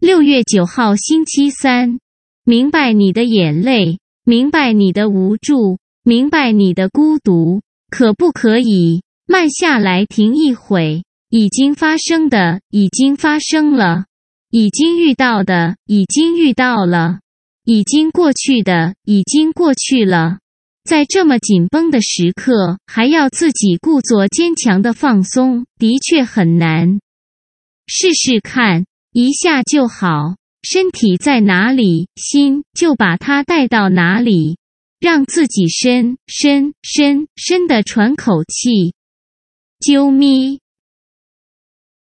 六月九号星期三，明白你的眼泪，明白你的无助，明白你的孤独，可不可以慢下来停一会？已经发生的已经发生了，已经遇到的已经遇到了，已经过去的已经过去了。在这么紧绷的时刻，还要自己故作坚强的放松，的确很难。试试看，一下就好。身体在哪里，心就把它带到哪里，让自己深深深深的喘口气。啾咪。